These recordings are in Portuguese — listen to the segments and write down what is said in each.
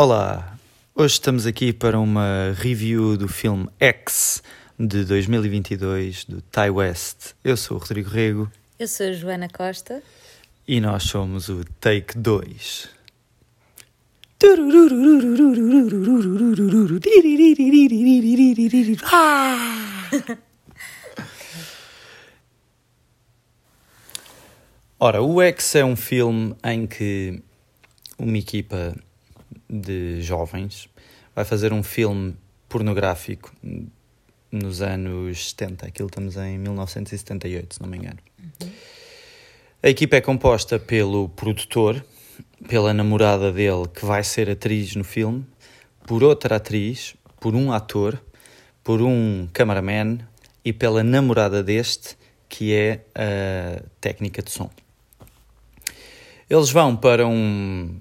Olá, hoje estamos aqui para uma review do filme X de 2022 do Ty West. Eu sou o Rodrigo Rego Eu sou a Joana Costa. e nós somos o Take 2. Ora, o X é um filme em que uma equipa de jovens vai fazer um filme pornográfico nos anos 70. Aquilo estamos em 1978, se não me engano. A equipa é composta pelo produtor, pela namorada dele, que vai ser atriz no filme, por outra atriz, por um ator, por um cameraman e pela namorada deste, que é a técnica de som. Eles vão para um,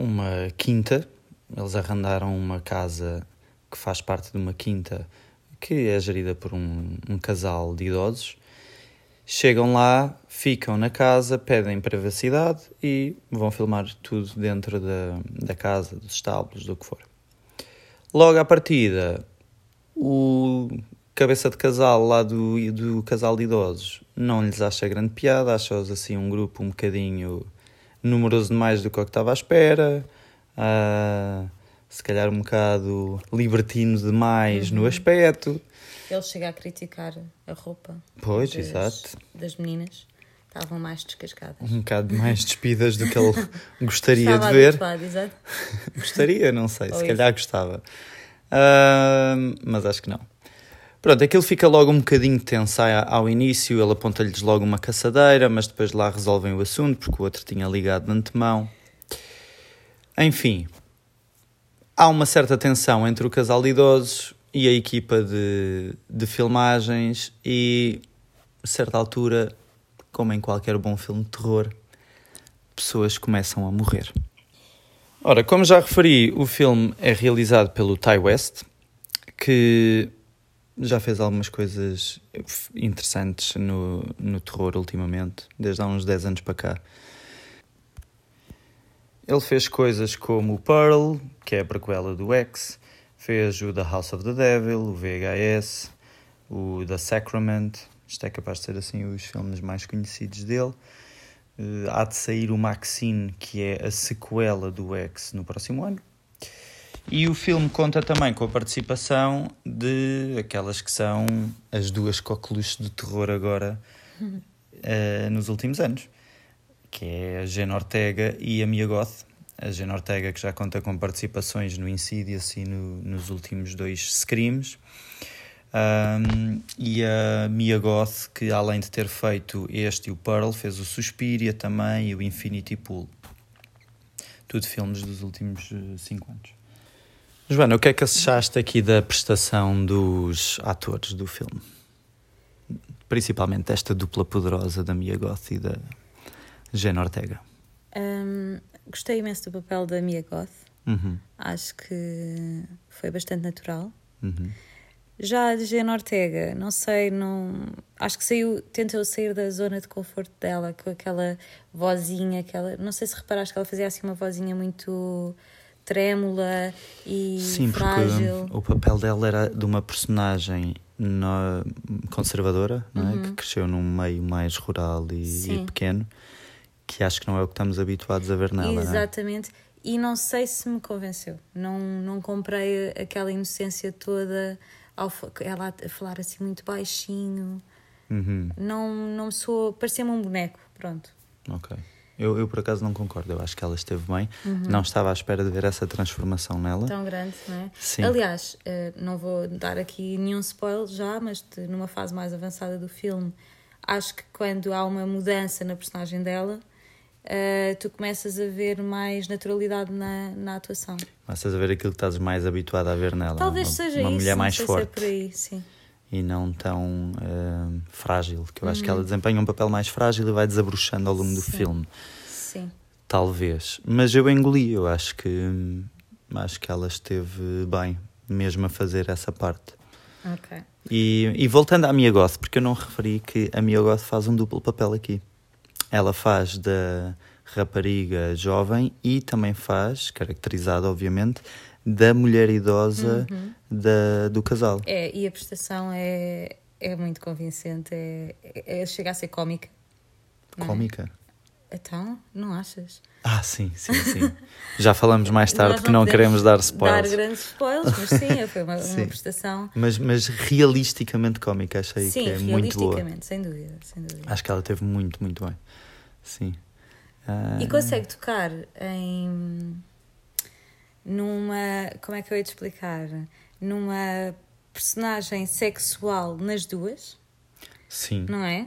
uma quinta, eles arrendaram uma casa que faz parte de uma quinta que é gerida por um, um casal de idosos. Chegam lá, ficam na casa, pedem privacidade e vão filmar tudo dentro da, da casa, dos estábulos, do que for. Logo à partida, o cabeça de casal lá do, do casal de idosos não lhes acha grande piada, acha-os assim um grupo um bocadinho numeroso demais do que eu estava à espera, ah, se calhar um bocado libertino demais no aspecto. Ele chega a criticar a roupa Pois, das, exato. das meninas. Estavam mais descascadas. Um bocado mais despidas do que ele gostaria de ver. exato. Gostaria, não sei, Ou se isso. calhar gostava. Ah, mas acho que não. Pronto, aquilo fica logo um bocadinho tenso ao início, ele aponta-lhes logo uma caçadeira, mas depois lá resolvem o assunto, porque o outro tinha ligado de antemão. Enfim, há uma certa tensão entre o casal de idosos e a equipa de, de filmagens e, a certa altura, como em qualquer bom filme de terror, pessoas começam a morrer. Ora, como já referi, o filme é realizado pelo Ty West, que já fez algumas coisas interessantes no, no terror ultimamente, desde há uns 10 anos para cá. Ele fez coisas como o Pearl, que é a prequela do X, fez o The House of the Devil, o VHS, o The Sacrament, isto é capaz de ser assim os filmes mais conhecidos dele. Eh, há de sair o Maxine, que é a sequela do X, no próximo ano. E o filme conta também com a participação de aquelas que são as duas coqueluches de terror agora eh, nos últimos anos, que é a Jenna Ortega e a Mia Goth. A Jenna Ortega que já conta com participações no Insidious e no, nos últimos dois Screams. Um, e a Mia Goth, que além de ter feito este e o Pearl, fez o Suspiria também e o Infinity Pool. Tudo filmes dos últimos 5 anos. Joana, o que é que achaste aqui da prestação dos atores do filme? Principalmente esta dupla poderosa da Mia Goth e da Jenna Ortega. Hum, gostei imenso do papel da Mia Goth. Uhum, Acho que foi bastante natural. uhum. Já a Jenna Ortega, não sei, não. Acho que saiu, tentou sair da zona de conforto dela com aquela vozinha, aquela. Não sei se reparaste que ela fazia assim uma vozinha muito trêmula e Sim, frágil. porque o papel dela era de uma personagem conservadora, é? que cresceu num meio mais rural e, e pequeno, que acho que não é o que estamos habituados a ver nela. não é? Exatamente. E não sei se me convenceu. Não, não comprei aquela inocência toda, ao, ela a falar assim muito baixinho. Uhum, Não, não me soou. parecia-me um boneco. Pronto. ok. Eu, eu, por acaso não concordo, eu acho que ela esteve bem. Uhum. Não estava à espera de ver essa transformação nela. Tão grande, não é? Sim. Aliás, eh, não vou dar aqui nenhum spoiler já, mas numa fase mais avançada do filme, acho que quando há uma mudança na personagem dela, eh, tu começas a ver mais naturalidade na, na atuação. Começas a ver aquilo que estás mais habituado a ver nela. Talvez uma, seja uma isso, mulher não mais sei forte é por aí, sim. E não tão ah, frágil, que eu acho Uhum. que ela desempenha um papel mais frágil e vai desabrochando ao longo do Sim. filme. Sim. Talvez. Mas eu engoli, eu acho que acho que ela esteve bem, mesmo a fazer essa parte. Ok. E, e voltando à Mia Goth, porque eu não referi que a Mia Goth faz um duplo papel aqui. Ela faz da rapariga jovem e também faz, caracterizada obviamente, da mulher idosa da, do casal. É, e a prestação é, é muito convincente, é, é, chega a ser cómica. é? Cómica. Então, não achas? Ah, sim, sim, sim. Já falamos mais tarde que não queremos dar Dar spoilers. grandes spoilers, mas sim, foi uma, uma prestação. Mas, mas realisticamente cómica, achei Sim, que é muito boa. realisticamente, sem dúvida, sem dúvida. Acho que ela teve muito, muito bem. Sim. Ah, E consegue tocar em. Numa. Como é que eu ia te explicar? Numa personagem sexual nas duas, Sim, não é?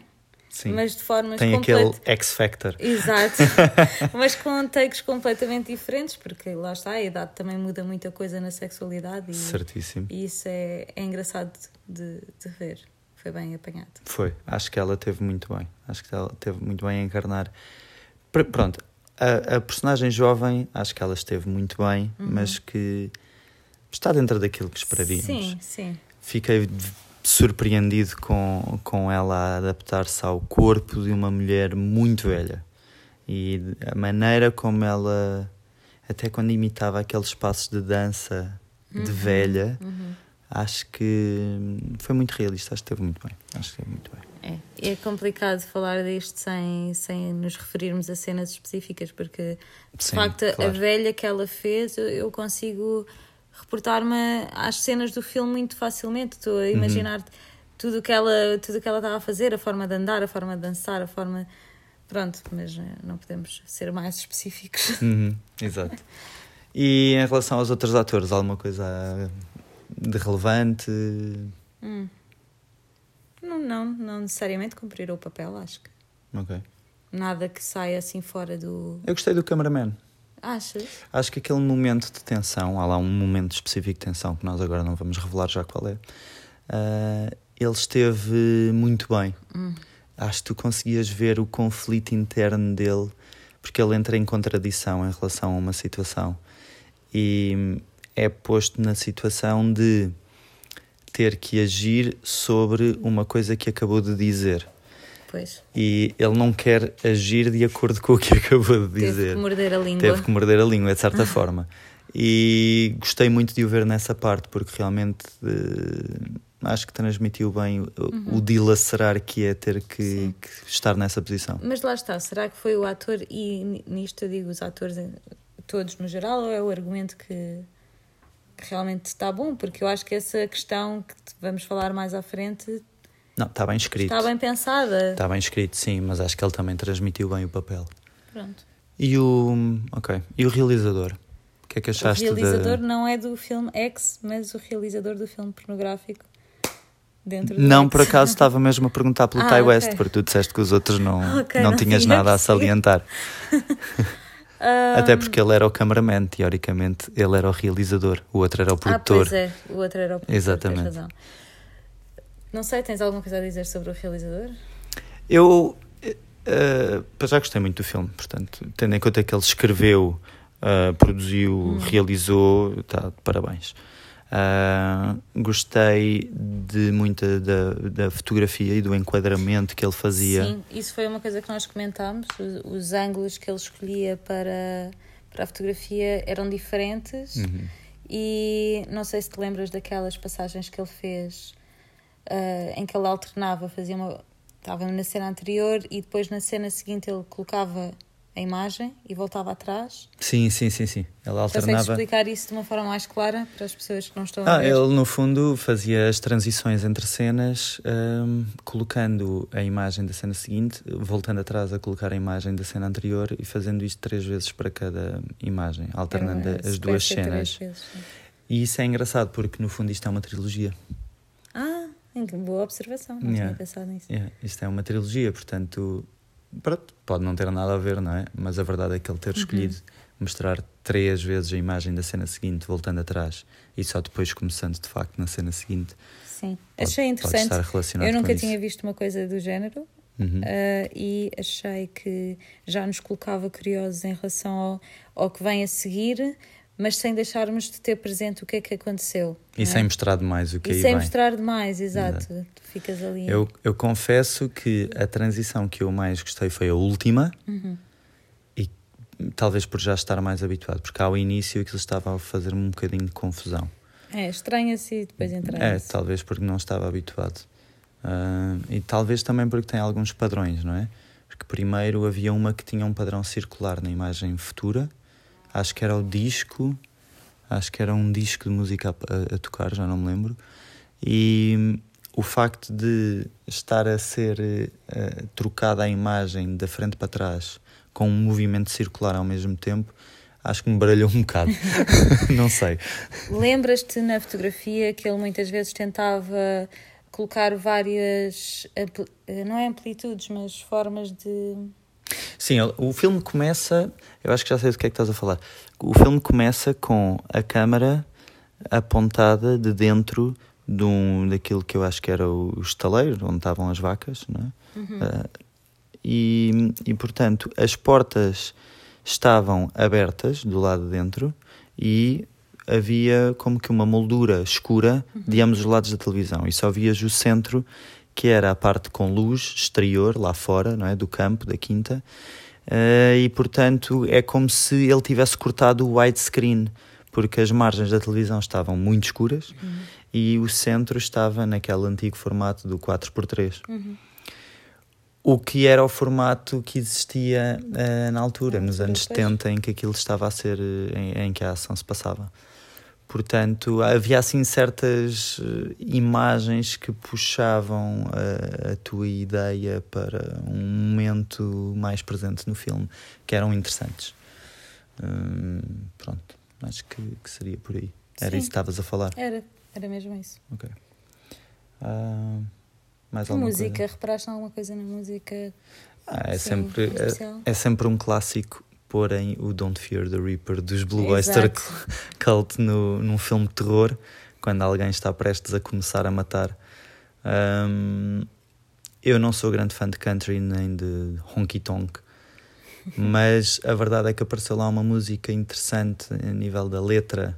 sim. Mas de formas Tem complet- aquele X-Factor. Exato. Mas com takes completamente diferentes, porque lá está, a idade também muda muita coisa na sexualidade e, Certíssimo. e isso é, é engraçado de, de ver. Foi bem apanhado. Foi. Acho que ela teve muito bem. Acho que ela teve muito bem a encarnar. Pr- Pronto, a, a personagem jovem, acho que ela esteve muito bem, mas que está dentro daquilo que esperaríamos. Uhum. Sim, sim. Fiquei surpreendido com, com ela a adaptar-se ao corpo de uma mulher muito velha. E a maneira como ela, até quando imitava aqueles passos de dança de velha, acho que foi muito realista. Acho que esteve muito bem. Acho que esteve muito bem. É, é complicado falar disto sem, sem nos referirmos a cenas específicas, porque de Sim, facto a- a claro. velha que ela fez, eu, eu consigo reportar-me às cenas do filme muito facilmente. Estou Uhum. a imaginar tudo o que ela tudo que ela estava a fazer, a forma de andar, a forma de dançar, a forma. Pronto, mas eh, não podemos ser mais específicos. Uhum, exato. E em relação aos outros atores, alguma coisa de relevante? Hum. Não, não, não necessariamente cumpriram o papel, acho que. Ok. Nada que saia assim fora do. Eu gostei do cameraman. Achas? Acho que aquele momento de tensão, há lá um momento específico de tensão que nós agora não vamos revelar já qual é. ah, ele esteve muito bem. Acho que tu conseguias ver o conflito interno dele, porque ele entra em contradição em relação a uma situação e é posto na situação de ter que agir sobre uma coisa que acabou de dizer. Pois. E ele não quer agir de acordo com o que acabou de dizer. Teve que morder a língua. Teve que morder a língua, de certa forma. E gostei muito de o ver nessa parte, porque realmente eh, acho que transmitiu bem o, o dilacerar que é ter que, que estar nessa posição. Mas lá está, será que foi o ator, e ni- nisto eu digo os atores todos no geral, ou é o argumento que, que realmente está bom? Porque eu acho que essa questão que vamos falar mais à frente Não, está bem escrito. está bem pensada. Está bem escrito, sim, mas acho que ele também transmitiu bem o papel. Pronto. E o. Ok. E o realizador? O que é que O achaste realizador da. não é do filme X, mas o realizador do filme pornográfico dentro do Não, X. por acaso estava mesmo a perguntar pelo Ah, Ty ok. West, porque tu disseste que os outros não, Ok, não não tinhas tinha nada a salientar. Ah, Até porque ele era o cameraman, teoricamente, ele era o realizador, o outro era o Ah, produtor. pois é, o outro era o produtor, Exatamente. Não sei, tens alguma coisa a dizer sobre o realizador? Eu pá, já gostei muito do filme, portanto, tendo em conta que ele escreveu, eh, produziu, Hum. realizou, está de parabéns. Ah, gostei de muita da, da fotografia e do enquadramento que ele fazia. Sim, isso foi uma coisa que nós comentámos. Os, os ângulos que ele escolhia para, para a fotografia eram diferentes. Uhum. E não sei se te lembras daquelas passagens que ele fez ah, em que ele alternava, fazia uma. Estava na cena anterior e depois na cena seguinte ele colocava a imagem e voltava atrás. Sim, sim, sim, sim. Consegues alternava. explicar isso de uma forma mais clara para as pessoas que não estão a Ah, ver? ele no fundo fazia as transições entre cenas, ahm, colocando a imagem da cena seguinte, voltando atrás a colocar a imagem da cena anterior e fazendo isto três vezes para cada imagem, alternando uma as duas cenas. vezes. E isso é engraçado porque no fundo isto é uma trilogia. Ah, que boa observação, não Yeah. tinha pensado nisso. Yeah, isto é uma trilogia, portanto, pronto, pode não ter nada a ver, não é? Mas a verdade é que ele Uhum. ter escolhido mostrar três vezes a imagem da cena seguinte, voltando atrás, e só depois começando de facto na cena seguinte, Sim, pode, achei interessante. Eu nunca tinha isso. visto uma coisa do género Uhum. ah, e achei que já nos colocava curiosos em relação ao, ao que vem a seguir, mas sem deixarmos de ter presente o que é que aconteceu. E é? sem mostrar demais o que E aí sem vem. mostrar demais, exato. Tu ficas ali. Eu, eu confesso que a transição que eu mais gostei foi a última Uhum. e talvez por já estar mais habituado, porque ao início aquilo estava a fazer um bocadinho de confusão. É, estranha-se e depois entra É, talvez porque não estava habituado. Uh, e talvez também porque tem alguns padrões, não é? Porque primeiro havia uma que tinha um padrão circular na imagem futura, acho que era o disco, acho que era um disco de música a, a tocar, já não me lembro, e o facto de estar a ser uh, trocada a imagem da frente para trás com um movimento circular ao mesmo tempo, acho que me baralhou um bocado. não sei. Lembras-te na fotografia que ele muitas vezes tentava colocar várias, não é amplitudes, mas formas de. Sim, o filme começa. Eu acho que já sei do que é que estás a falar. O filme começa com a câmara apontada de dentro de um, daquilo que eu acho que era o estaleiro, onde estavam as vacas, não é? Uhum. Uh, e, e, portanto, as portas estavam abertas do lado de dentro e havia como que uma moldura escura uhum. de ambos os lados da televisão e só vias o centro que era a parte com luz exterior lá fora não é do campo da quinta uh, e portanto é como se ele tivesse cortado o widescreen porque as margens da televisão estavam muito escuras uhum. e o centro estava naquele antigo formato do 4x3 uhum o que era o formato que existia uh, na altura, nos anos 70, em que aquilo estava a ser, em, em, que a ação se passava. Portanto, havia assim certas uh, imagens que puxavam a, a, tua ideia para um momento mais presente no filme, que eram interessantes. Hum, pronto, acho que, que, seria por aí. Era Sim. isso que estavas a falar? Era, era mesmo isso. Ok. Uh, mais a música, coisa? reparaste alguma coisa na música? Ah, é, sempre, é, é, sempre um clássico porem o Don't Fear the Reaper dos Blue Oyster Cult no, num filme de terror, quando alguém está prestes a começar a matar. Um, eu não sou grande fã de country nem de honky tonk, mas a verdade é que apareceu lá uma música interessante a nível da letra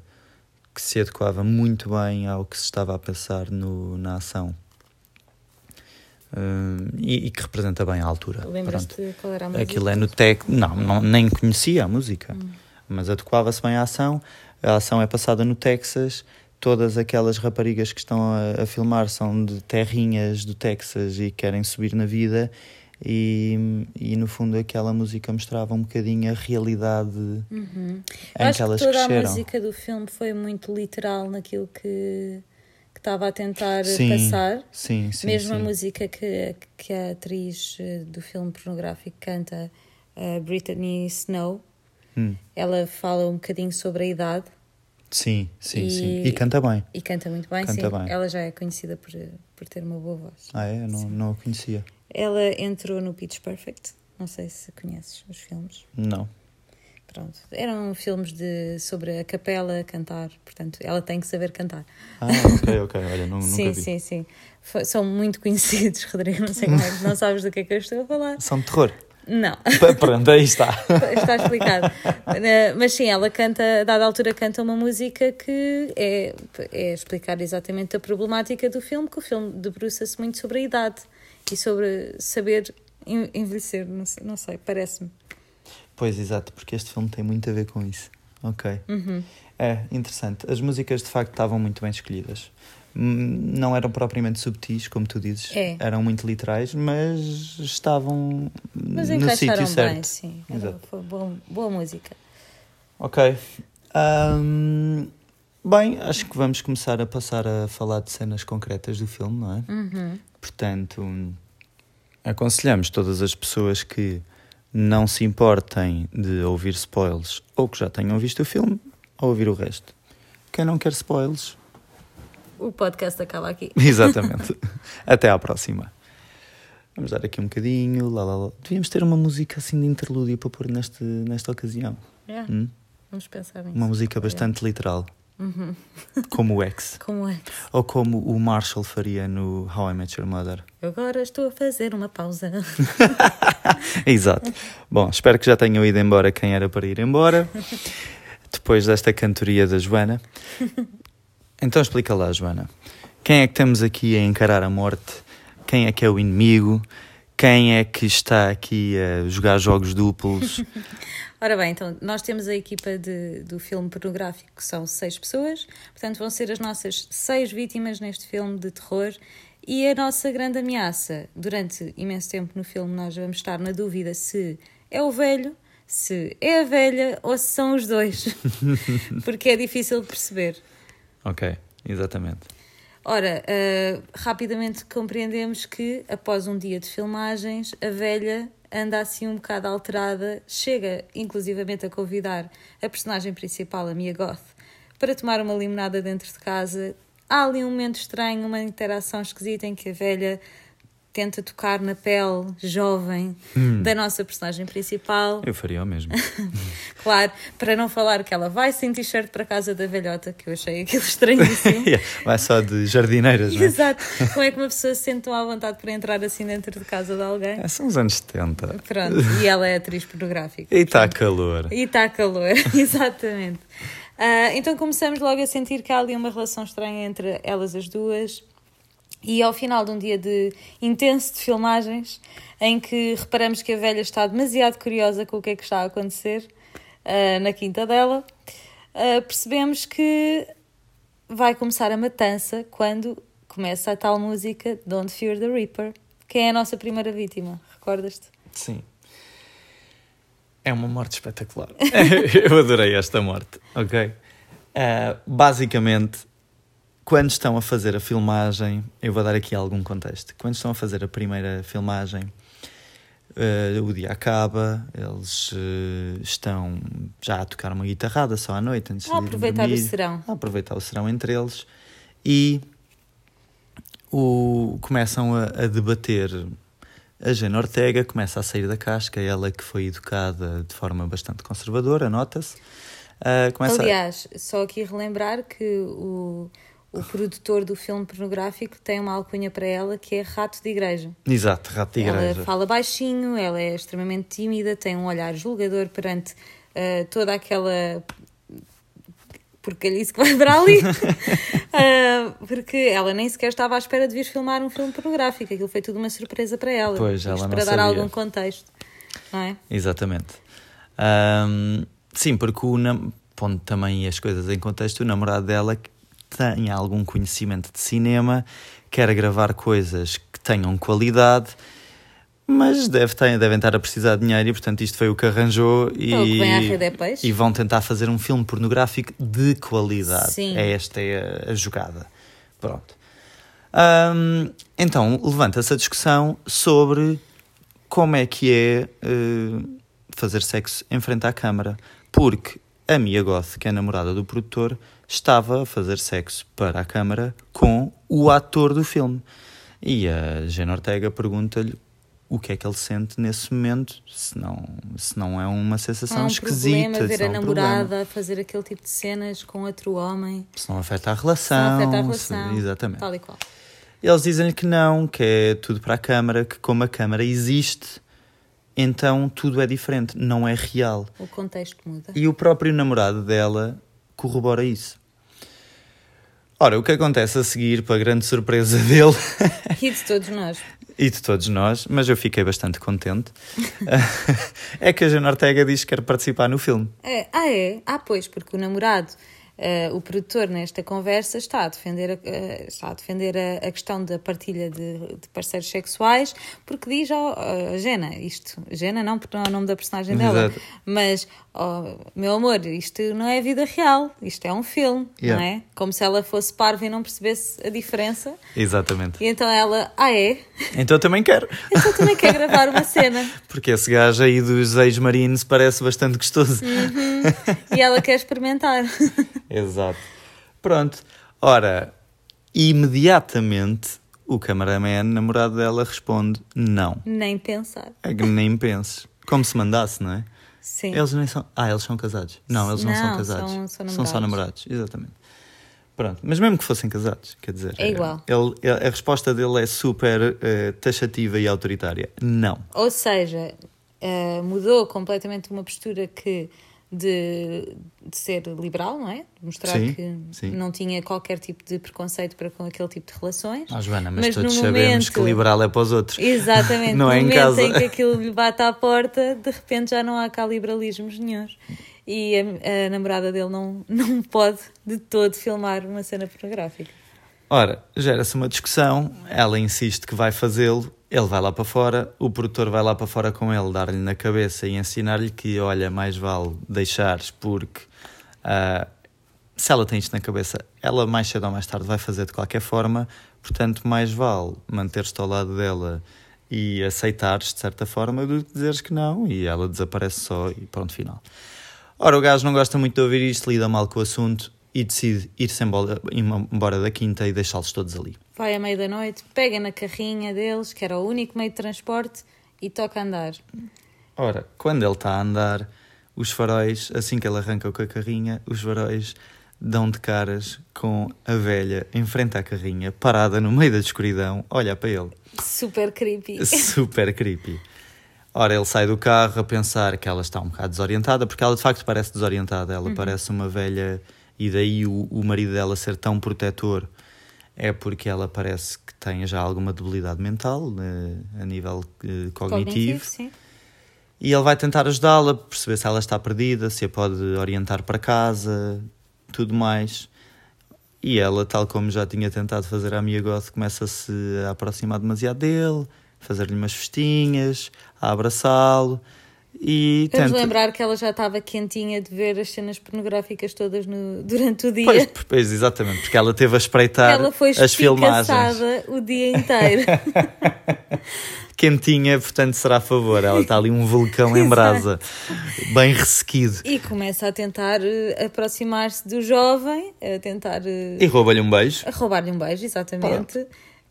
que se adequava muito bem ao que se estava a pensar no, na ação. Uh, e, e, que representa bem a altura. Lembras-te qual era a música? Aquilo é no tec. Não, não, nem conhecia a música, hum. mas adequava-se bem à ação. A ação é passada no Texas. Todas aquelas raparigas que estão a, a, filmar são de terrinhas do Texas e querem subir na vida. E, e no fundo aquela música mostrava um bocadinho a realidade uhum. em Acho que elas que toda cresceram. a música do filme foi muito literal naquilo que estava a tentar sim, passar. Sim, sim. Mesmo a música que, que a atriz eh, do filme pornográfico canta, a Brittany Snow, hum. ela fala um bocadinho sobre a idade. Sim, sim, e, sim. E canta bem. E canta muito bem, canta sim. Bem. Ela já é conhecida por, por ter uma boa voz. Ah, é? Não, não a conhecia. Ela entrou no Pitch Perfect. Não sei se conheces os filmes. Não. Pronto, eram filmes de, sobre a capela cantar, portanto, ela tem que saber cantar. Ah, ok, ok, olha, não, sim, nunca vi. Sim, sim, sim. São muito conhecidos, Rodrigo, não sei como é, não sabes do que é que eu estou a falar. São de terror? Não. Pronto, aí está. Está explicado. Mas sim, ela canta, a dada altura, canta uma música que é, é explicar exatamente a problemática do filme, que o filme debruça-se muito sobre a idade e sobre saber envelhecer, não sei, não sei parece-me. Pois, exato, porque este filme tem muito a ver com isso. Ok. Uhum. É, interessante. As músicas de facto estavam muito bem escolhidas. Hum, não eram propriamente subtis, como tu dizes, é. eram muito literais, mas estavam mas no sítio certo. Bem, sim. Exato. Foi boa, boa música. Ok. Um, bem, acho que vamos começar a passar a falar de cenas concretas do filme, não é? Uhum. Portanto, aconselhamos todas as pessoas que não se importem de ouvir spoilers ou que já tenham visto o filme a ouvir o resto. Quem não quer spoilers. O podcast acaba aqui. Exatamente. Até à próxima. Vamos dar aqui um bocadinho. Lá, lá, lá. Devíamos ter uma música assim de interlúdio para pôr neste, nesta ocasião. É. Hum? Vamos pensar nisso. Uma música bastante é. literal. Uhum. Como o X. Como o X. Ou como o Marshall faria no How I Met Your Mother. Eu agora estou a fazer uma pausa. Exato. Bom, espero que já tenham ido embora quem era para ir embora. Depois desta cantoria da Joana. Então explica lá, Joana. Quem é que temos aqui a encarar a morte? Quem é que é o inimigo? Quem é que está aqui a jogar jogos duplos? Ora bem, então nós temos a equipa de, do filme pornográfico, que são seis pessoas, portanto vão ser as nossas seis vítimas neste filme de terror. E a nossa grande ameaça, durante imenso tempo no filme, nós vamos estar na dúvida se é o velho, se é a velha ou se são os dois, porque é difícil de perceber. Ok, exatamente. Ora, uh, rapidamente compreendemos que, após um dia de filmagens, a velha anda assim um bocado alterada, chega inclusivamente a convidar a personagem principal, a Mia Goth, para tomar uma limonada dentro de casa. Há ali um momento estranho, uma interação esquisita em que a velha tenta tocar na pele jovem hum. da nossa personagem principal. Eu faria o mesmo. claro, para não falar que ela vai sem t-shirt para casa da velhota, que eu achei aquilo estranhíssimo. vai só de jardineiras, não é? Exato. Como é que uma pessoa se sente tão à vontade para entrar assim dentro de casa de alguém? É, são os anos 70. Pronto, e ela é atriz pornográfica. E está calor. E está calor, exatamente. Uh, então começamos logo a sentir que há ali uma relação estranha entre elas as duas e ao final de um dia de intenso de filmagens, em que reparamos que a velha está demasiado curiosa com o que é que está a acontecer uh, na quinta dela, uh, percebemos que vai começar a matança quando começa a tal música Don't Fear the Reaper. Quem é a nossa primeira vítima? Recordas-te? Sim. É uma morte espetacular. Eu adorei esta morte, ok? Uh, basicamente, quando estão a fazer a filmagem, eu vou dar aqui algum contexto. Quando estão a fazer a primeira filmagem, uh, o dia acaba, eles uh, estão já a tocar uma guitarrada só à noite antes a de aproveitar dormir, o serão. A aproveitar o serão entre eles e o, começam a, a debater. A Jane Ortega começa a sair da casca, ela que foi educada de forma bastante conservadora, nota-se. Uh, Aliás, a... só aqui relembrar que o, o produtor do filme pornográfico tem uma alcunha para ela que é rato de igreja. Exato, rato de igreja. Ela fala baixinho, ela é extremamente tímida, tem um olhar julgador perante uh, toda aquela porcalhice que vai para ali. uh, porque ela nem sequer estava à espera de vir filmar um filme pornográfico. Aquilo foi tudo uma surpresa para ela. Pois, ela não Para sabia. dar algum contexto. Não é? Exatamente. Um, sim, porque o pondo também as coisas em contexto, o namorado dela tenha algum conhecimento de cinema, quer gravar coisas que tenham qualidade, mas deve ter, devem estar a precisar de dinheiro e, portanto, isto foi o que arranjou e, é e vão tentar fazer um filme pornográfico de qualidade. Sim. É esta é a, a jogada. Pronto. Então, levanta-se a discussão sobre como é que é uh, fazer sexo em frente à câmara. Porque a Mia Goth, que é a namorada do produtor, estava a fazer sexo para a câmara com o ator do filme. E a Jane Ortega pergunta-lhe o que é que ele sente nesse momento, se não, se não é uma sensação não é um esquisita. Problema ver a é um namorada a fazer aquele tipo de cenas com outro homem. Se não afeta a relação. Se não afeta a relação. Se, exatamente. Tal e qual. Eles dizem-lhe que não, que é tudo para a câmara, que como a câmara existe, então tudo é diferente, não é real. O contexto muda. E o próprio namorado dela corrobora isso. Ora, o que acontece a seguir, para a grande surpresa dele. e de todos nós. e de todos nós, mas eu fiquei bastante contente. é que a Jana Ortega diz que quer participar no filme. É, ah, é? Ah, pois, porque o namorado Uh, o produtor nesta conversa está a defender, a, uh, está a, defender a, a, questão da partilha de, de parceiros sexuais porque diz ao oh, Jena, isto, Jena não porque não é o nome da personagem dela, Exato. mas oh, meu amor, isto não é vida real, isto é um filme, yeah. não é? Como se ela fosse parva e não percebesse a diferença. Exatamente. E então ela, ah é? Então também quero. então também quer gravar uma cena. Porque esse gajo aí dos ex-marinos parece bastante gostoso. Uhum. E ela quer experimentar. Exato. Pronto. Ora, imediatamente o cameraman, namorado dela, responde não. Nem pensar. É que nem penses. Como se mandasse, não é? Sim. Eles nem são. Ah, eles são casados. Não, eles não, não são casados. São, são, são, só namorados, exatamente. Pronto, mas mesmo que fossem casados, quer dizer. É igual. Ele, a resposta dele é super uh, taxativa e autoritária. Não. Ou seja, uh, mudou completamente uma postura que de, de ser liberal, não é? De mostrar Sim, que sim. não tinha qualquer tipo de preconceito para com aquele tipo de relações. Ah, Joana, mas, Mas todos no sabemos momento- que liberal é para os outros. Exatamente, Não no é em momento casa. em que aquilo lhe bate à porta, de repente já não há cá liberalismos nenhuns. E a, a namorada dele não, não pode de todo filmar uma cena pornográfica. Ora, gera-se uma discussão, ela insiste que vai fazê-lo, ele vai lá para fora, o produtor vai lá para fora com ele, dar-lhe na cabeça e ensinar-lhe que, olha, mais vale deixares porque ah, se ela tem isto na cabeça, ela mais cedo ou mais tarde vai fazer de qualquer forma, portanto, mais vale manter-te ao lado dela e aceitares de certa forma do que dizeres que não e ela desaparece só e pronto, final. Ora, o gajo não gosta muito de ouvir isto, lida mal com o assunto e decide ir-se embora, embora da quinta e deixá-los todos ali. Vai à meia da noite, pega na carrinha deles, que era o único meio de transporte, e toca a andar. Ora, quando ele está a andar, os faróis, assim que ele arranca com a carrinha, os faróis dão de caras com a velha em frente à carrinha, parada no meio da escuridão, olha para ele. Super creepy. Super creepy. Ora, ele sai do carro a pensar que ela está um bocado desorientada, porque ela de facto parece desorientada, ela parece uma velha, e daí o, o marido dela ser tão protetor é porque ela parece que tem já alguma debilidade mental eh, a nível eh, cognitivo. sim. E ele vai tentar ajudá-la, perceber se ela está perdida, se a pode orientar para casa, tudo mais. E ela, tal como já tinha tentado fazer a Mia Goth, começa-se a aproximar demasiado dele, fazer-lhe umas festinhas, a abraçá-lo e Vamos lembrar que ela já estava quentinha de ver as cenas pornográficas todas no- durante o dia. Pois, pois, exatamente, porque ela teve a espreitar ela foi as filmagens. o dia inteiro. Quentinha, portanto será a favor. Ela está ali um vulcão em brasa, bem ressequido. e começa a tentar eh, aproximar-se do jovem, a tentar eh, E rouba-lhe um beijo. a roubar-lhe um beijo, exatamente.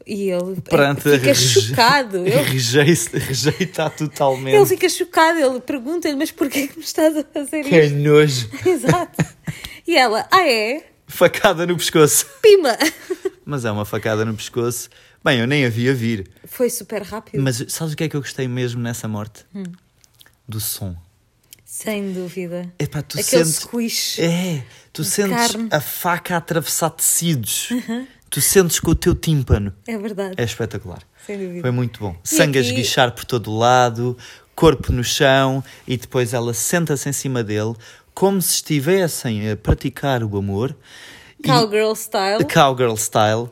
E ele Perante fica reje- chocado. Ele, Rejeita, rejeita totalmente. ele fica chocado. Ele pergunta-lhe: Mas porquê que me estás a fazer Que isto? nojo. Exato. E ela: Ah, é? Facada no pescoço. Pima! Mas é uma facada no pescoço. Bem, eu nem a vi a vir. Foi super rápido. Mas sabes o que é que eu gostei mesmo nessa morte? Hum. Do som. Sem dúvida. Epá, tu Aquele sentes. squish. É, tu sentes carne. a faca a atravessar tecidos. Tu sentes com o teu tímpano. É verdade. É espetacular. Sem dúvida. Foi muito bom. E Sangue a aqui- esguichar por todo o lado, corpo no chão e depois ela senta-se em cima dele como se estivessem a praticar o amor. E- Cowgirl style. Cowgirl style.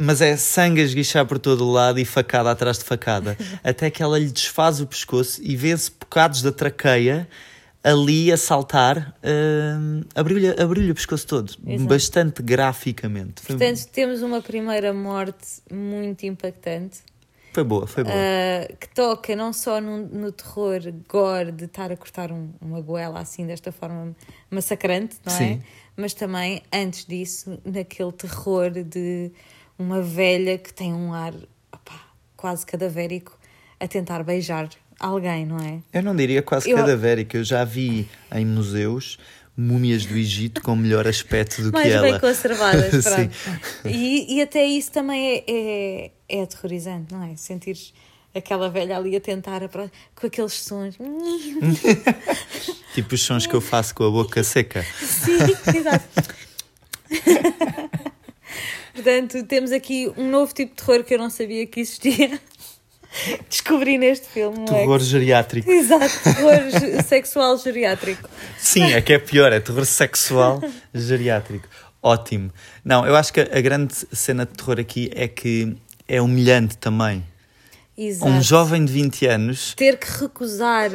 Mas é sangue a esguichar por todo o lado e facada atrás de facada. até que ela lhe desfaz o pescoço e vê-se bocados da traqueia ali a saltar. hum, abriu-lhe abriu o pescoço todo. Exato. Bastante graficamente. Foi, Portanto, temos uma primeira morte muito impactante. foi boa, foi boa. Uh, que toca não só no, no terror gore de estar a cortar um- uma goela assim desta forma massacrante, não é? Sim. Mas também, antes disso, naquele terror de uma velha que tem um ar opá, quase cadavérico a tentar beijar alguém, não é? Eu não diria quase Eu- cadavérico, eu já vi em museus múmias do Egito com melhor aspecto do Mais que ela. bem conservadas, Sim. pronto. E, e até isso também é, é, é aterrorizante, não é? Sentires aquela velha ali a tentar apro- com aqueles sons. Tipo os sons que eu faço com a boca seca. Sim, exato. Portanto, temos aqui um novo tipo de terror que eu não sabia que existia. Descobri neste filme? Terror geriátrico. Exato, terror sexual geriátrico. Sim, é que é pior, é terror sexual geriátrico. Ótimo. Não, eu acho que a grande cena de terror aqui é que é humilhante também. Exato. Um jovem de 20 anos. Ter que recusar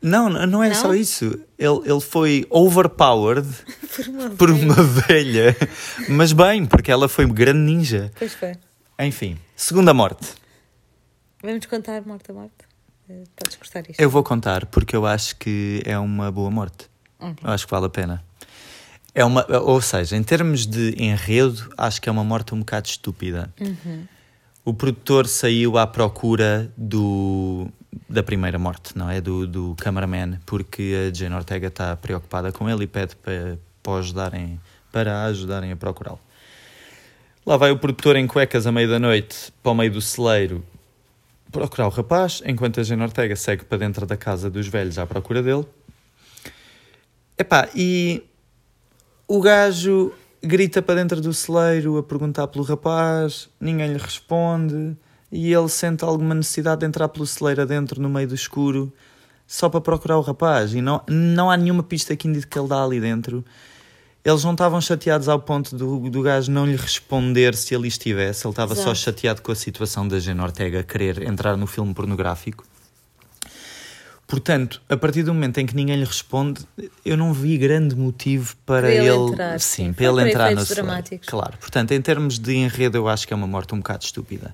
Não, não é Não? só isso. Ele, ele foi overpowered por uma. por uma velha. Mas bem, porque ela foi grande ninja. Pois foi. Enfim, segunda morte. Vamos contar morte a morte. Eh, Podes cortar isto. Eu vou contar porque eu acho que é uma boa morte. Eu acho que vale a pena. É uma, ou seja, em termos de enredo, acho que é uma morte um bocado estúpida. O produtor saiu à procura do, da primeira morte, não é? Do, do cameraman, porque a Jane Ortega está preocupada com ele e pede para, para, ajudarem, para a ajudarem a procurá-lo. Lá vai o produtor em cuecas à meia da noite para o meio do celeiro procurar o rapaz, enquanto a Jane Ortega segue para dentro da casa dos velhos à procura dele. Epá, e o gajo grita para dentro do celeiro a perguntar pelo rapaz, ninguém lhe responde e ele sente alguma necessidade de entrar pelo celeiro adentro no meio do escuro só para procurar o rapaz e não, não há nenhuma pista que indique que ele dá ali dentro. Eles não estavam chateados ao ponto do, do gajo não lhe responder se ele estivesse, ele estava só chateado com a situação da Jane Ortega querer entrar no filme pornográfico. Portanto, a partir do momento em que ninguém lhe responde, eu não vi grande motivo para, Para ele ele, entrar, sim, para ele entrar no dramáticos. Claro. Portanto, em termos de enredo, eu acho que é uma morte um bocado estúpida.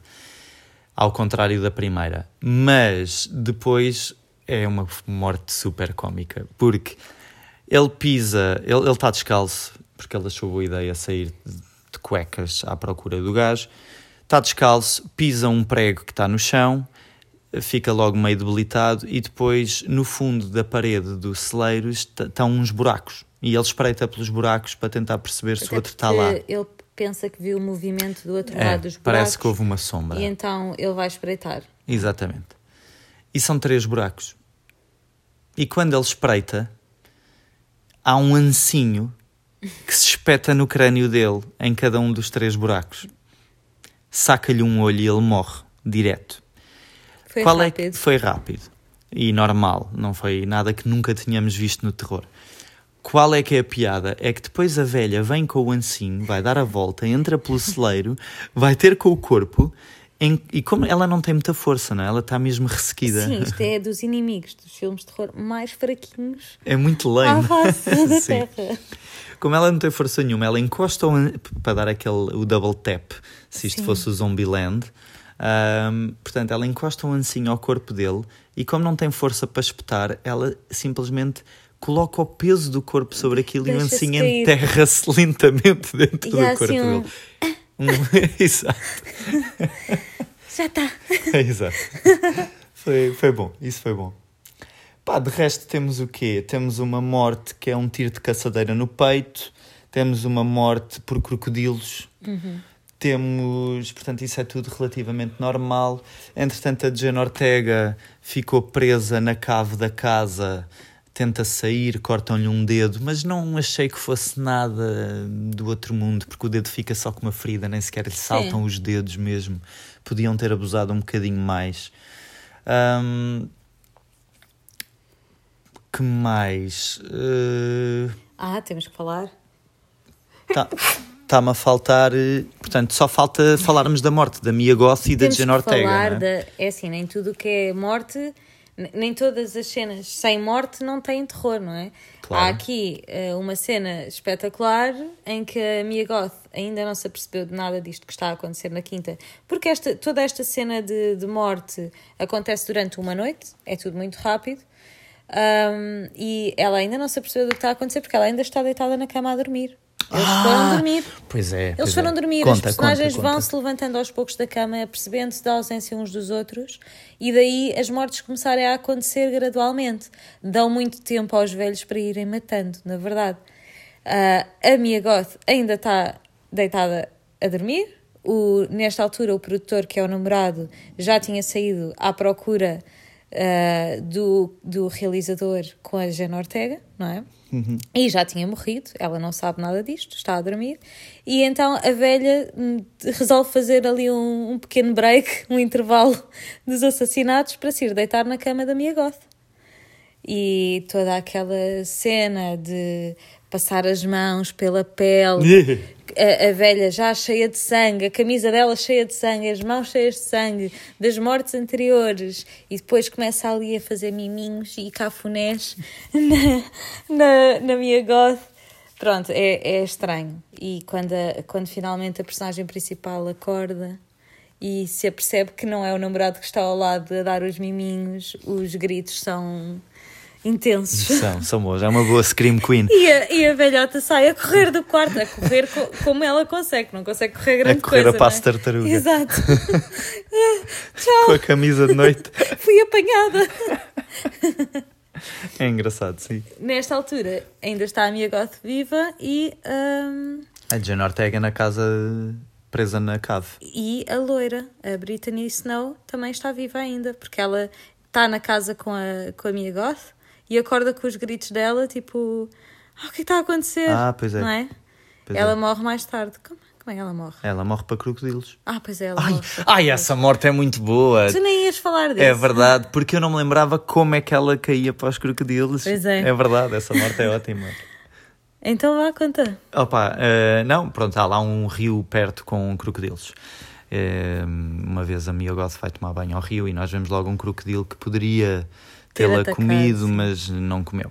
Ao contrário da primeira. Mas depois é uma morte super cómica. Porque ele pisa, ele, está descalço, porque ele achou boa ideia sair de, cuecas à procura do gajo. Está descalço, pisa um prego que está no chão, fica logo meio debilitado e depois no fundo da parede do celeiro est- estão uns buracos. E ele espreita pelos buracos para tentar perceber se o Até outro está lá. Ele pensa que viu o movimento do outro É, lado dos buracos. parece que houve uma sombra. E então ele vai espreitar. Exatamente. E são três buracos. E quando ele espreita, há um ancinho que se espeta no crânio dele, em cada um dos três buracos. Saca-lhe um olho e ele morre, direto. Foi Qual rápido. é que foi rápido e normal, não foi nada que nunca tínhamos visto no terror. Qual é que é a piada? É que depois a velha vem com o ancinho, vai dar a volta, entra pelo celeiro, vai ter com o corpo em- e como ela não tem muita força, não é? Ela está mesmo ressequida. Sim, isto é dos inimigos dos filmes de terror mais fraquinhos É muito à lame. face da Sim. terra. Como ela não tem força nenhuma, ela encosta para dar aquele o double tap, se isto Sim. fosse o Zombieland. Ahm, portanto, ela encosta um ancinho ao corpo dele e, como não tem força para espetar, ela simplesmente coloca o peso do corpo sobre aquilo e o ancinho enterra-se lentamente dentro E do corpo assim um- dele. Um... Exato. Já está. Exato. Foi, foi bom, isso foi bom. Pá, de resto temos o quê? Temos uma morte que é um tiro de caçadeira no peito, temos uma morte por crocodilos, temos, portanto, isso é tudo relativamente normal. Entretanto, a Jane Ortega ficou presa na cave da casa, tenta sair, cortam-lhe um dedo, mas não achei que fosse nada do outro mundo, porque o dedo fica só com uma ferida, nem sequer lhe saltam os dedos mesmo. Podiam ter abusado um bocadinho mais. Ahm, que mais? Eh, Ah, temos que falar. Está-me a faltar. eh, Portanto, só falta falarmos da morte da Mia Goth e da Temos Jane que Ortega. falar é? da. É assim, nem tudo o que é morte, nem todas as cenas sem morte não têm terror, não é? Claro. Há aqui eh, uma cena espetacular em que a Mia Goth ainda não se apercebeu de nada disto que está a acontecer na quinta, porque esta, toda esta cena de, de morte acontece durante uma noite, é tudo muito rápido. Um, e ela ainda não se apercebeu do que está a acontecer porque ela ainda está deitada na cama a dormir. Eles foram dormir. Pois é. Eles pois foram é. dormir, Conta, os personagens conta, conta. vão se levantando aos poucos da cama, apercebendo-se da ausência uns dos outros, e daí as mortes começarem a acontecer gradualmente. Dão muito tempo aos velhos para irem matando, na verdade. Ah, a Mia Goth ainda está deitada a dormir. O, nesta altura, o produtor, que é o namorado, já tinha saído à procura ah, do, do realizador com a Jane Ortega, não é? E já tinha morrido, ela não sabe nada disto, está a dormir. E então a velha hum, resolve fazer ali um, um pequeno break, um intervalo dos assassinatos para se ir deitar na cama da Mia Goth. E toda aquela cena de passar as mãos pela pele, a, a velha já cheia de sangue, a camisa dela cheia de sangue, as mãos cheias de sangue, das mortes anteriores, e depois começa ali a fazer miminhos e cafunés na, na, na minha goth. Pronto, é, é estranho. E quando, a- quando finalmente a personagem principal acorda e se apercebe que não é o namorado que está ao lado a dar os miminhos, os gritos são intensos. São, são boas. É uma boa Scream Queen. E a, e a velhota sai a correr do quarto, a correr co- como ela consegue, não consegue correr grande correr coisa. a passo é? tartaruga. Exato. Com a camisa de noite. Fui apanhada. É engraçado, sim. Nesta altura ainda está a minha goth viva e, hum, A Jane Ortega na casa presa na cave. e a loira, a Brittany Snow, também está viva ainda, porque ela está na casa com a, com a minha goth e acorda com os gritos dela, tipo, Ah, o que é que está a acontecer? Ah, pois é. Não é? Pois ela é. morre mais tarde. Como, como é que ela morre? Ela morre para crocodilos. Ah, pois é, ela Ai, morre. ai, essa morte é muito boa. Tu nem ias falar disso. É verdade, porque eu não me lembrava como é que ela caía para os crocodilos. Pois é. É verdade, essa morte é ótima. Então vá, conta. Opa, eh, não, pronto, há lá um rio perto com crocodilos. Eh, uma vez a Mia Goth vai tomar banho ao rio e nós vemos logo um crocodilo que poderia tê-la comido, mas não comeu.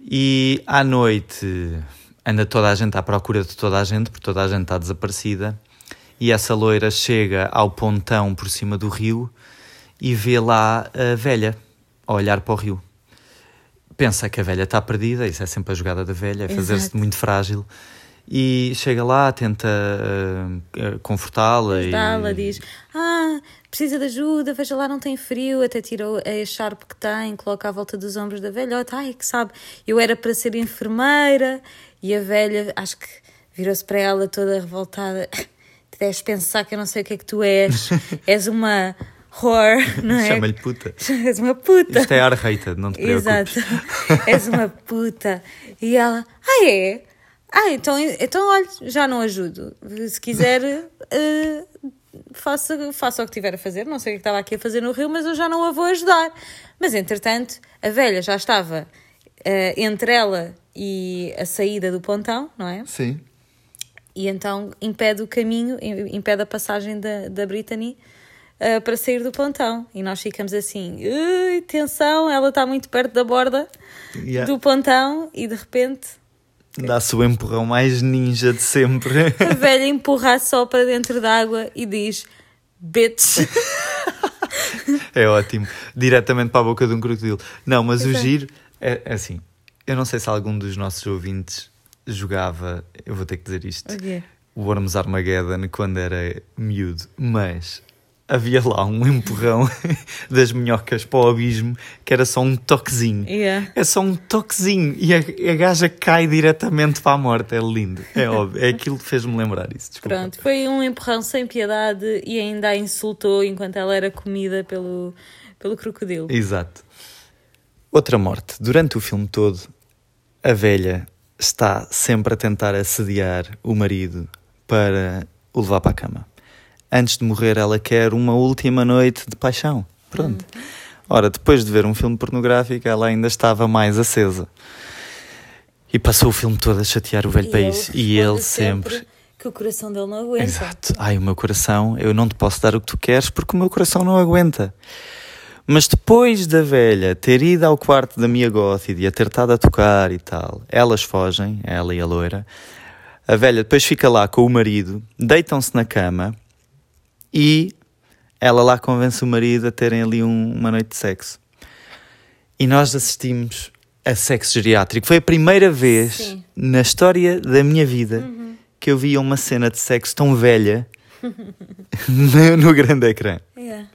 E à noite anda toda a gente à procura de toda a gente, porque toda a gente está desaparecida. E essa loira chega ao pontão por cima do rio e vê lá a velha a olhar para o rio. Pensa que a velha está perdida, isso é sempre a jogada da velha, é fazer-se muito frágil. E chega lá, tenta ah, ah, confortá-la. e- Ela diz: Ah, precisa de ajuda, veja lá, não tem frio. Até tira o- a echarpe que tem, coloca à volta dos ombros da velhota. Ai, que sabe, eu era para ser enfermeira. E a velha, acho que virou-se para ela toda revoltada: Tu deves pensar que eu não sei o que é que tu és. és uma whore, não é? Chama-lhe puta. És uma puta. Isto é ar-rated, não te preocupes. Exato. És uma puta. E ela, ah, é? Ah, então, então olha, já não ajudo. Se quiser, eh, faça, faça o que tiver a fazer. Não sei o que estava aqui a fazer no Rio, mas eu já não a vou ajudar. Mas entretanto, a velha já estava eh, entre ela e a saída do pontão, não é? Sim. E então impede o caminho, im- impede a passagem da, da Brittany ah, para sair do pontão. E nós ficamos assim, "Ui, atenção, ela está muito perto da borda Yeah. do pontão e de repente Dá-se o empurrão mais ninja de sempre. a velha empurra só para dentro da água e diz bitch. É ótimo. Diretamente para a boca de um crocodilo. Não, mas o Exato. giro é, é assim. Eu não sei se algum dos nossos ouvintes jogava, eu vou ter que dizer isto, O quê? o Worms Armageddon quando era miúdo, mas havia lá um empurrão das minhocas para o abismo que era só um toquezinho. Yeah. É só um toquezinho e a, a gaja cai diretamente para a morte. É lindo. É óbvio. É aquilo que fez-me lembrar isso. Desculpa. Pronto, foi um empurrão sem piedade e ainda a insultou enquanto ela era comida pelo, pelo crocodilo. Exato. Outra morte. Durante o filme todo, a velha está sempre a tentar assediar o marido para o levar para a cama. Antes de morrer, ela quer uma última noite de paixão. Pronto. Ora, depois de ver um filme pornográfico, ela ainda estava mais acesa. E passou o filme todo a chatear o velho país. E ele sempre. Que o coração dele não aguenta. Exato. Ai, o meu coração, eu não te posso dar o que tu queres porque o meu coração não aguenta. Mas depois da velha ter ido ao quarto da Mia Goth e de a ter estado a tocar e tal, elas fogem, ela e a loira. A velha depois fica lá com o marido, deitam-se na cama e ela lá convence o marido a terem ali um- uma noite de sexo. E nós assistimos a sexo geriátrico. Foi a primeira vez Sim. na história da minha vida que eu via uma cena de sexo tão velha no, no grande ecrã. Yeah.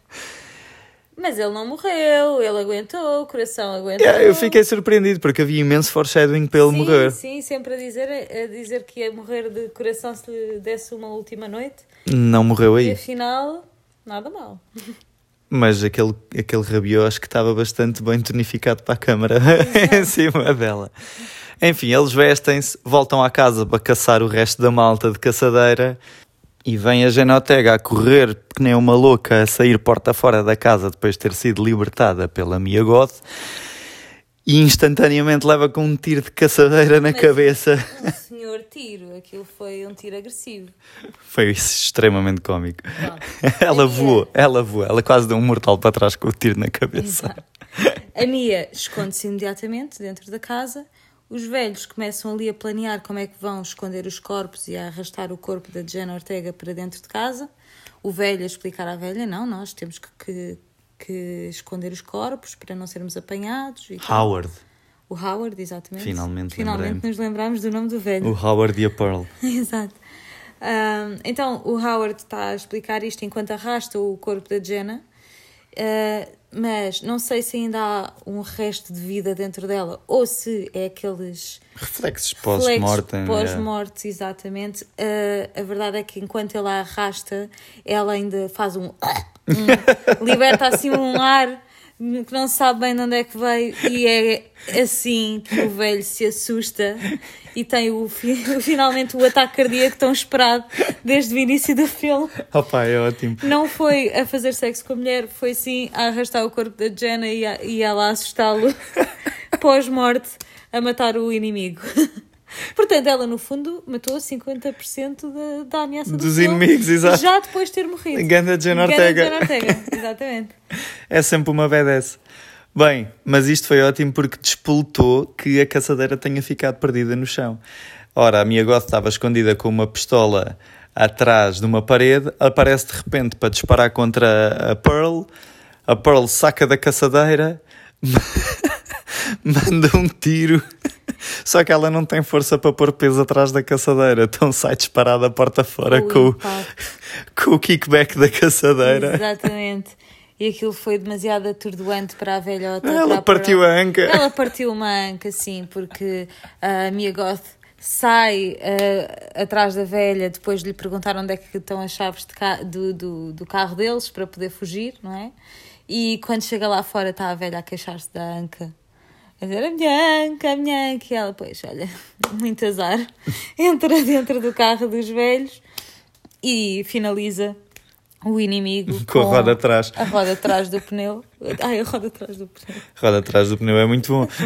Mas ele não morreu, ele aguentou, o coração aguentou. Yeah, eu fiquei surpreendido porque havia imenso foreshadowing para ele sim, morrer. Sim, sempre a dizer, a dizer que ia morrer de coração se lhe desse uma última noite. Não morreu E aí. afinal, nada mal. Mas aquele, aquele rabiós que estava bastante bem tonificado para a câmara em cima dela. Enfim, eles vestem-se, voltam à casa para caçar o resto da malta de caçadeira e vem a Jane Ortega a correr que nem uma louca a sair porta fora da casa depois de ter sido libertada pela Mia Goth e instantaneamente leva com um tiro de caçadeira na Mas- cabeça. Senhor tiro, aquilo foi um tiro agressivo. Foi extremamente cómico. Ela Mia- voou, ela voou, ela quase deu um mortal para trás com o tiro na cabeça. Exato. A Mia esconde-se imediatamente dentro da casa. Os velhos começam ali a planear como é que vão esconder os corpos e a arrastar o corpo da Jane Ortega para dentro de casa. O velho a explicar à velha: não, nós temos que, que, que esconder os corpos para não sermos apanhados. E tal. O Howard, exatamente. Finalmente Finalmente nos lembramos do nome do velho. O Howard e a Pearl. Exato. Ahm, então o Howard está a explicar isto enquanto arrasta o corpo da Jenna, Ah, mas não sei se ainda há um resto de vida dentro dela ou se é aqueles Reflexos pós-mortem. pós-morte, exatamente. Ah, a verdade é que enquanto ela a arrasta, ela ainda faz um. um- liberta assim um ar que não sabe bem de onde é que veio e é assim que o velho se assusta e tem o, finalmente o ataque cardíaco tão esperado desde o início do filme. Opa, é ótimo. Não foi a fazer sexo com a mulher, foi sim a arrastar o corpo da Jenna e, a, e ela a assustá-lo pós-morte a matar o inimigo. Portanto, ela no fundo matou 50% da, da ameaça dos do inimigos, exato. Já depois de ter morrido. Ganda Jen Ortega. Ganda Ortega, exatamente. é sempre uma badass. Bem, mas isto foi ótimo porque despoltou que a caçadeira tenha ficado perdida no chão. Ora, a minha goth estava escondida com uma pistola atrás de uma parede, aparece de repente para disparar contra a Pearl, a Pearl saca da caçadeira, manda um tiro só que ela não tem força para pôr peso atrás da caçadeira, então sai disparada a porta fora com, com o kickback da caçadeira. Exatamente. E aquilo foi demasiado atordoante para a velhota. Ela partiu a anca. Ela partiu uma anca, sim, porque a Mia Goth sai uh, atrás da velha depois de lhe perguntar onde é que estão as chaves do, do, do carro deles para poder fugir, não é? E quando chega lá fora está a velha a queixar-se da anca a dizer a Bianca, Bianca. E ela, pois, olha, muito azar. Entra dentro do carro dos velhos e finaliza o inimigo com, a roda atrás. A roda atrás do pneu. Ai, a roda atrás do pneu. A roda atrás do pneu é muito bom.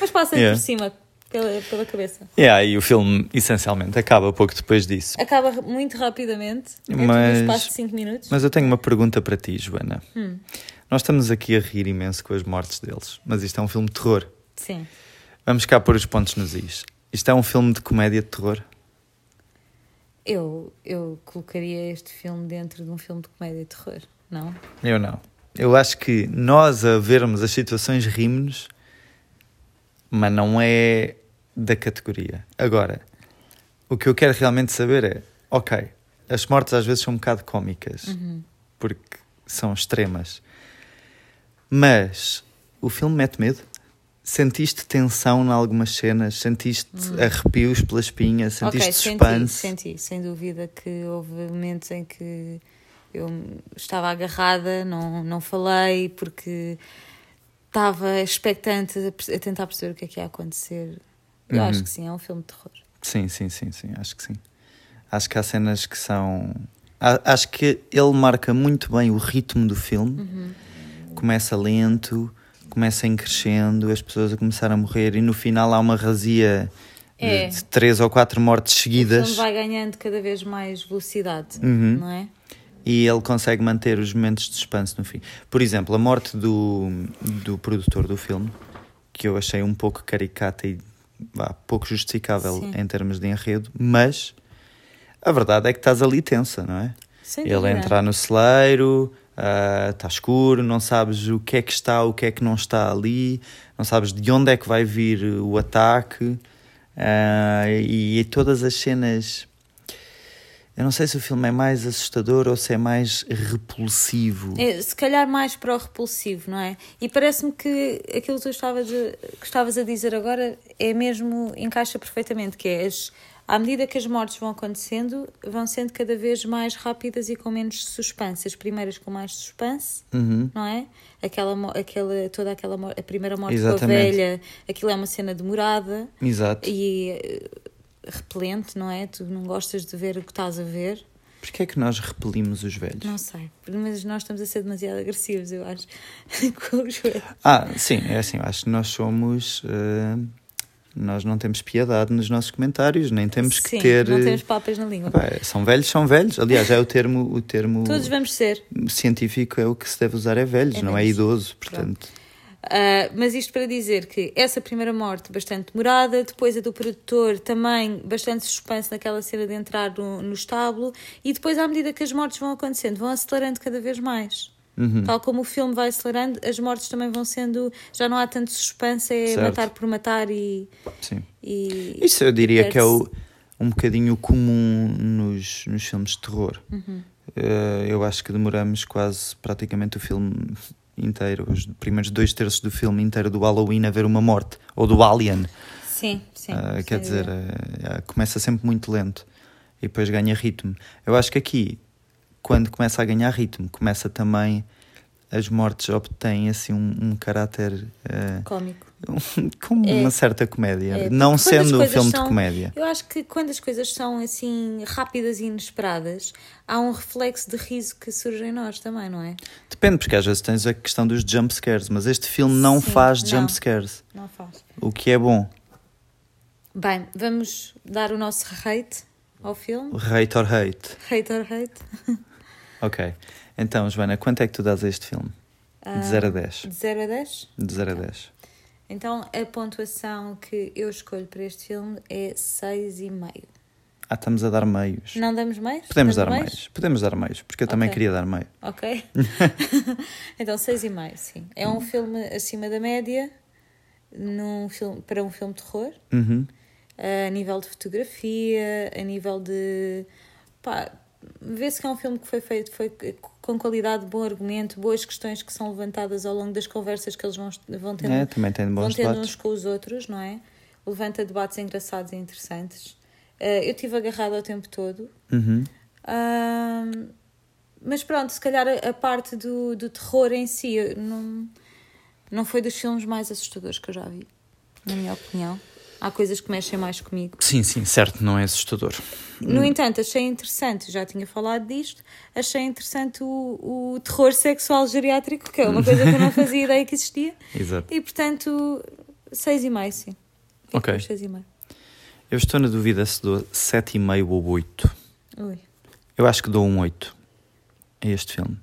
Mas passa yeah. por cima. Pela, pela cabeça. Yeah, e o filme essencialmente acaba pouco depois disso. Acaba muito rapidamente, mas, no espaço de 5 minutos. Mas eu tenho uma pergunta para ti, Joana. Hum. Nós estamos aqui a rir imenso com as mortes deles, mas isto é um filme de terror. Sim. Vamos cá pôr os pontos nos is. Isto é um filme de comédia de terror? Eu, eu colocaria este filme dentro de um filme de comédia de terror, não? Eu não. Eu acho que nós a vermos as situações rimos, mas não é da categoria. Agora, o que eu quero realmente saber é, ok, as mortes às vezes são um bocado cómicas, uhum. porque são extremas. Mas o filme mete medo. Sentiste tensão em algumas cenas? Sentiste hum. arrepios pela espinha? Sentiste okay, suspense? Senti, senti, sem dúvida que houve momentos em que eu estava agarrada, não, não falei, porque estava expectante a, tentar perceber o que é que ia acontecer. Eu uhum. acho que sim, é um filme de terror. Sim, sim, sim, sim, acho que sim. Acho que há cenas que são. Acho que ele marca muito bem o ritmo do filme. Uhum começa lento, começa em crescendo, as pessoas a começar a morrer e no final há uma razia é. de três ou quatro mortes seguidas. O vai ganhando cada vez mais velocidade, uhum. não é? E ele consegue manter os momentos de suspense no fim. Por exemplo, a morte do, do produtor do filme, que eu achei um pouco caricata e pouco justificável Sim. em termos de enredo, mas a verdade é que estás ali tensa, não é? Sem ele entrar no celeiro, está ah, uh, escuro, não sabes o que é que está, o que é que não está ali, não sabes de onde é que vai vir o ataque uh, e, e, todas as cenas. Eu não sei se o filme é mais assustador ou se é mais repulsivo. É, se calhar mais para o repulsivo, não é? E parece-me que aquilo que tu estavas a, que estavas a dizer agora é mesmo, encaixa perfeitamente, que é as, à medida que as mortes vão acontecendo, vão sendo cada vez mais rápidas e com menos suspense. As primeiras com mais suspense, uhum. não é? Aquela, aquela, toda aquela a primeira morte Exatamente. com a velha, aquilo é uma cena demorada Exato. e repelente, não é? Tu não gostas de ver o que estás a ver. Porquê é que nós repelimos os velhos? Não sei, mas nós estamos a ser demasiado agressivos, eu acho, com os velhos. Ah, sim, é assim, acho que nós somos. Uh nós não temos piedade nos nossos comentários, nem temos que Sim, ter. Não temos papas na língua. são velhos, são velhos. Aliás, é o termo. O termo Todos vamos ser. Científico é o que se deve usar, é velhos, é não é idoso, portanto. Uh, mas isto para dizer que essa primeira morte bastante demorada, depois a do produtor também bastante suspense naquela cena de entrar no, no estábulo, e depois, à medida que as mortes vão acontecendo, vão acelerando cada vez mais. Uhum. Tal como o filme vai acelerando, as mortes também vão sendo. Já não há tanto suspense, é certo. matar por matar e. Sim. E Isso eu diria que é o, um bocadinho comum nos, nos filmes de terror. Uhum. Uh, eu acho que demoramos quase praticamente o filme inteiro, os primeiros dois terços do filme inteiro do Halloween a ver uma morte, ou do Alien. Sim, sim. Uh, quer dizer, uh, começa sempre muito lento e depois ganha ritmo. Eu acho que aqui quando começa a ganhar ritmo, começa também as mortes obtêm assim um, um caráter uh, Cómico. com É. uma certa comédia, É, não as sendo um filme são- de comédia. Eu acho que quando as coisas são assim rápidas e inesperadas, há um reflexo de riso que surge em nós também, não é? Depende, porque às vezes tens a questão dos jump scares, mas este filme não Sim, faz não. jump scares, Não faz. o que é bom. Bem, vamos dar o nosso rate ao filme. Hate or hate. Hate or hate? Ok. Então, Joana, quanto é que tu dás a este filme? Ah, De 0 a 10. De 0 a 10? De 0 a 10. Então a pontuação que eu escolho para este filme é 6,5. Ah, estamos a dar meios. Não damos meios? Podemos Damos dar meios. Podemos dar meios, porque eu também Ok. queria dar meio. Ok. então 6,5, sim. É um filme acima da média num filme, para um filme de terror. Uhum. a nível de fotografia, a nível de. pá, vê-se que é um filme que foi feito foi com qualidade, bom argumento, boas questões que são levantadas ao longo das conversas que eles vão, vão tendo, É, também tem vão bons tendo debates. uns com os outros, não é? Levanta debates engraçados e interessantes. Eh, eu estive agarrada o tempo todo. Uhum. Ahm, mas pronto, se calhar a, a parte do, do terror em si não, não foi dos filmes mais assustadores que eu já vi, na minha opinião. Há coisas que mexem mais comigo. Sim, sim, certo, não é assustador. No entanto, achei interessante, já tinha falado disto, achei interessante o, o terror sexual geriátrico, que é uma coisa que eu não fazia ideia que existia. Exato. E portanto, 6,5 sim. Fico Ok. por 6,5. Eu estou na dúvida se dou 7,5 ou 8. Ui. Eu acho que dou um 8 a este filme.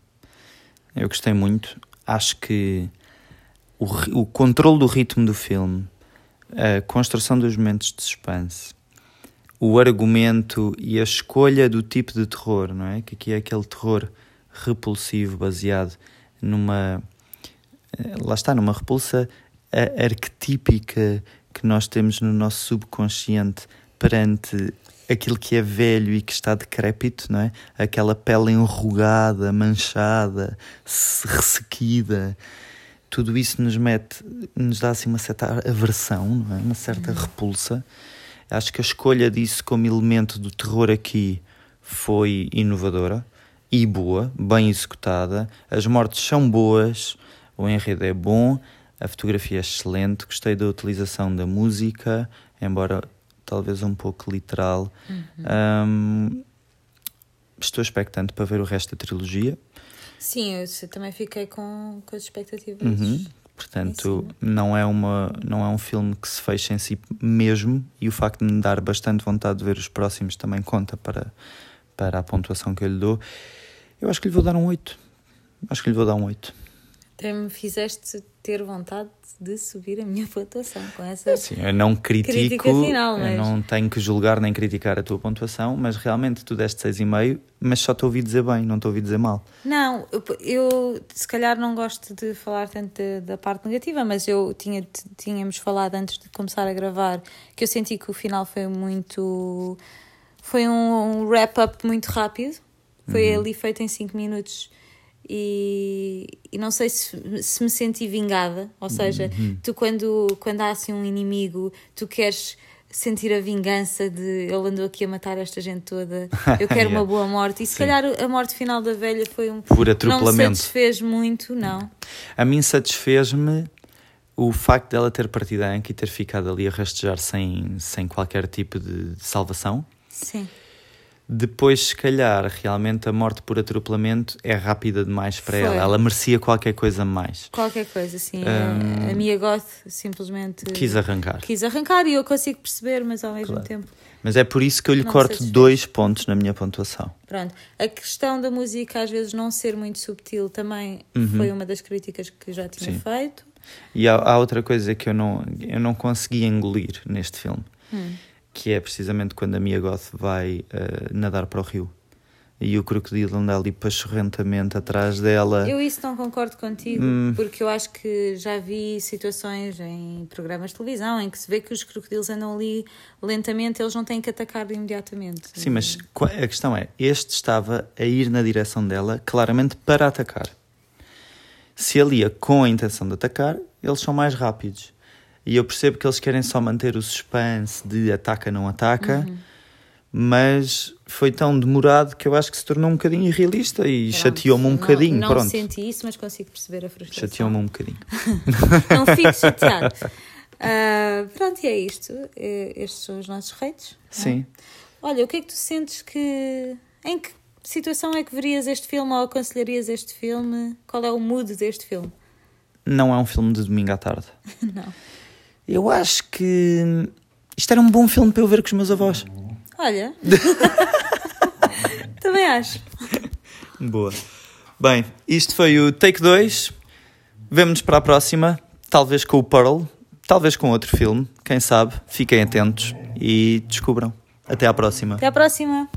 Eu gostei muito. Acho que o, o controle do ritmo do filme, a construção dos momentos de suspense, o argumento e a escolha do tipo de terror, não é? Que aqui é aquele terror repulsivo baseado numa. eh, Lá está, numa repulsa a- arquetípica que nós temos no nosso subconsciente perante aquilo que é velho e que está decrépito, não é? Aquela pele enrugada, manchada, se- ressequida. Tudo isso nos mete, nos dá assim uma certa aversão, não é? Uma certa repulsa. Acho que a escolha disso como elemento do terror aqui foi inovadora e boa, bem executada. As mortes são boas, o enredo é bom, a fotografia é excelente. Gostei da utilização da música, embora talvez um pouco literal. Hum, estou expectante para ver o resto da trilogia. Sim, eu também fiquei com, com as expectativas. Uhum. Portanto, não é, uma, não é um filme que se fecha em si mesmo, e o facto de me dar bastante vontade de ver os próximos também conta para, para a pontuação que eu lhe dou. Eu acho que lhe vou dar um 8. Acho que lhe vou dar um 8. Até me fizeste ter vontade de subir a minha pontuação com essa. Sim, eu não critico, final, eu mas- não tenho que julgar nem criticar a tua pontuação, mas realmente tu deste 6,5, mas só te ouvi dizer bem, não te ouvi dizer mal. Não, eu, eu se calhar não gosto de falar tanto de- da parte negativa, mas eu tinha, tínhamos falado antes de começar a gravar que eu senti que o final foi muito. Foi um, um wrap-up muito rápido. Foi ali feito em 5 minutos e, e não sei se, se me senti vingada. Ou seja, tu quando, quando há assim um inimigo, tu queres sentir a vingança de ele andou aqui a matar esta gente toda, eu quero Yeah. uma boa morte. E se Sim. calhar a morte final da velha foi um. Por Não me atropelamento. satisfez muito, não. A mim satisfez-me o facto dela ter partido a anca e ter ficado ali a rastejar sem, sem qualquer tipo de salvação. Sim. Depois, se calhar, realmente a morte por atropelamento é rápida demais para Foi. ela. Ela merecia qualquer coisa mais. Qualquer coisa, assim. Hum. A, Mia Goth simplesmente Quis arrancar. quis arrancar e eu consigo perceber, mas ao mesmo Claro. tempo. Mas é por isso que eu lhe Não corto dois pontos na minha pontuação. Pronto. A questão da música às vezes não ser muito subtil também foi uma das críticas que já tinha Uhum. Sim. feito. E há, há outra coisa que eu não, eu não consegui engolir neste filme, Hum. Que é precisamente quando a Mia Goth vai eh, nadar para o rio. E o crocodilo anda ali pachorrentamente atrás dela. Eu isso não concordo contigo, Hum. porque eu acho que já vi situações em programas de televisão em que se vê que os crocodilos andam ali lentamente, eles não têm que atacar imediatamente. Sim, mas a questão é: este estava a ir na direção dela, claramente para atacar. Se ele ia com a intenção de atacar, eles são mais rápidos. E eu percebo que eles querem só manter o suspense de ataca, não ataca, mas foi tão demorado que eu acho que se tornou um bocadinho irrealista e chateou-me um Não- bocadinho. Não, pronto, senti isso, mas consigo perceber a frustração. chateou-me um bocadinho. Não fico chateado. Ah, pronto, e é isto. Estes são os nossos reitos. Sim. Olha, o que é que tu sentes que. Em que situação é que verias este filme ou aconselharias este filme? Qual é o mood deste filme? Não é um filme de domingo à tarde. Não. Eu acho que isto era um bom filme para eu ver com os meus avós. Olha. Também acho. Boa. Bem, isto foi o Take 2. Vemo-nos para a próxima. Talvez com o Pearl, talvez com outro filme. Quem sabe? Fiquem atentos e descubram. Até à próxima. Até à próxima.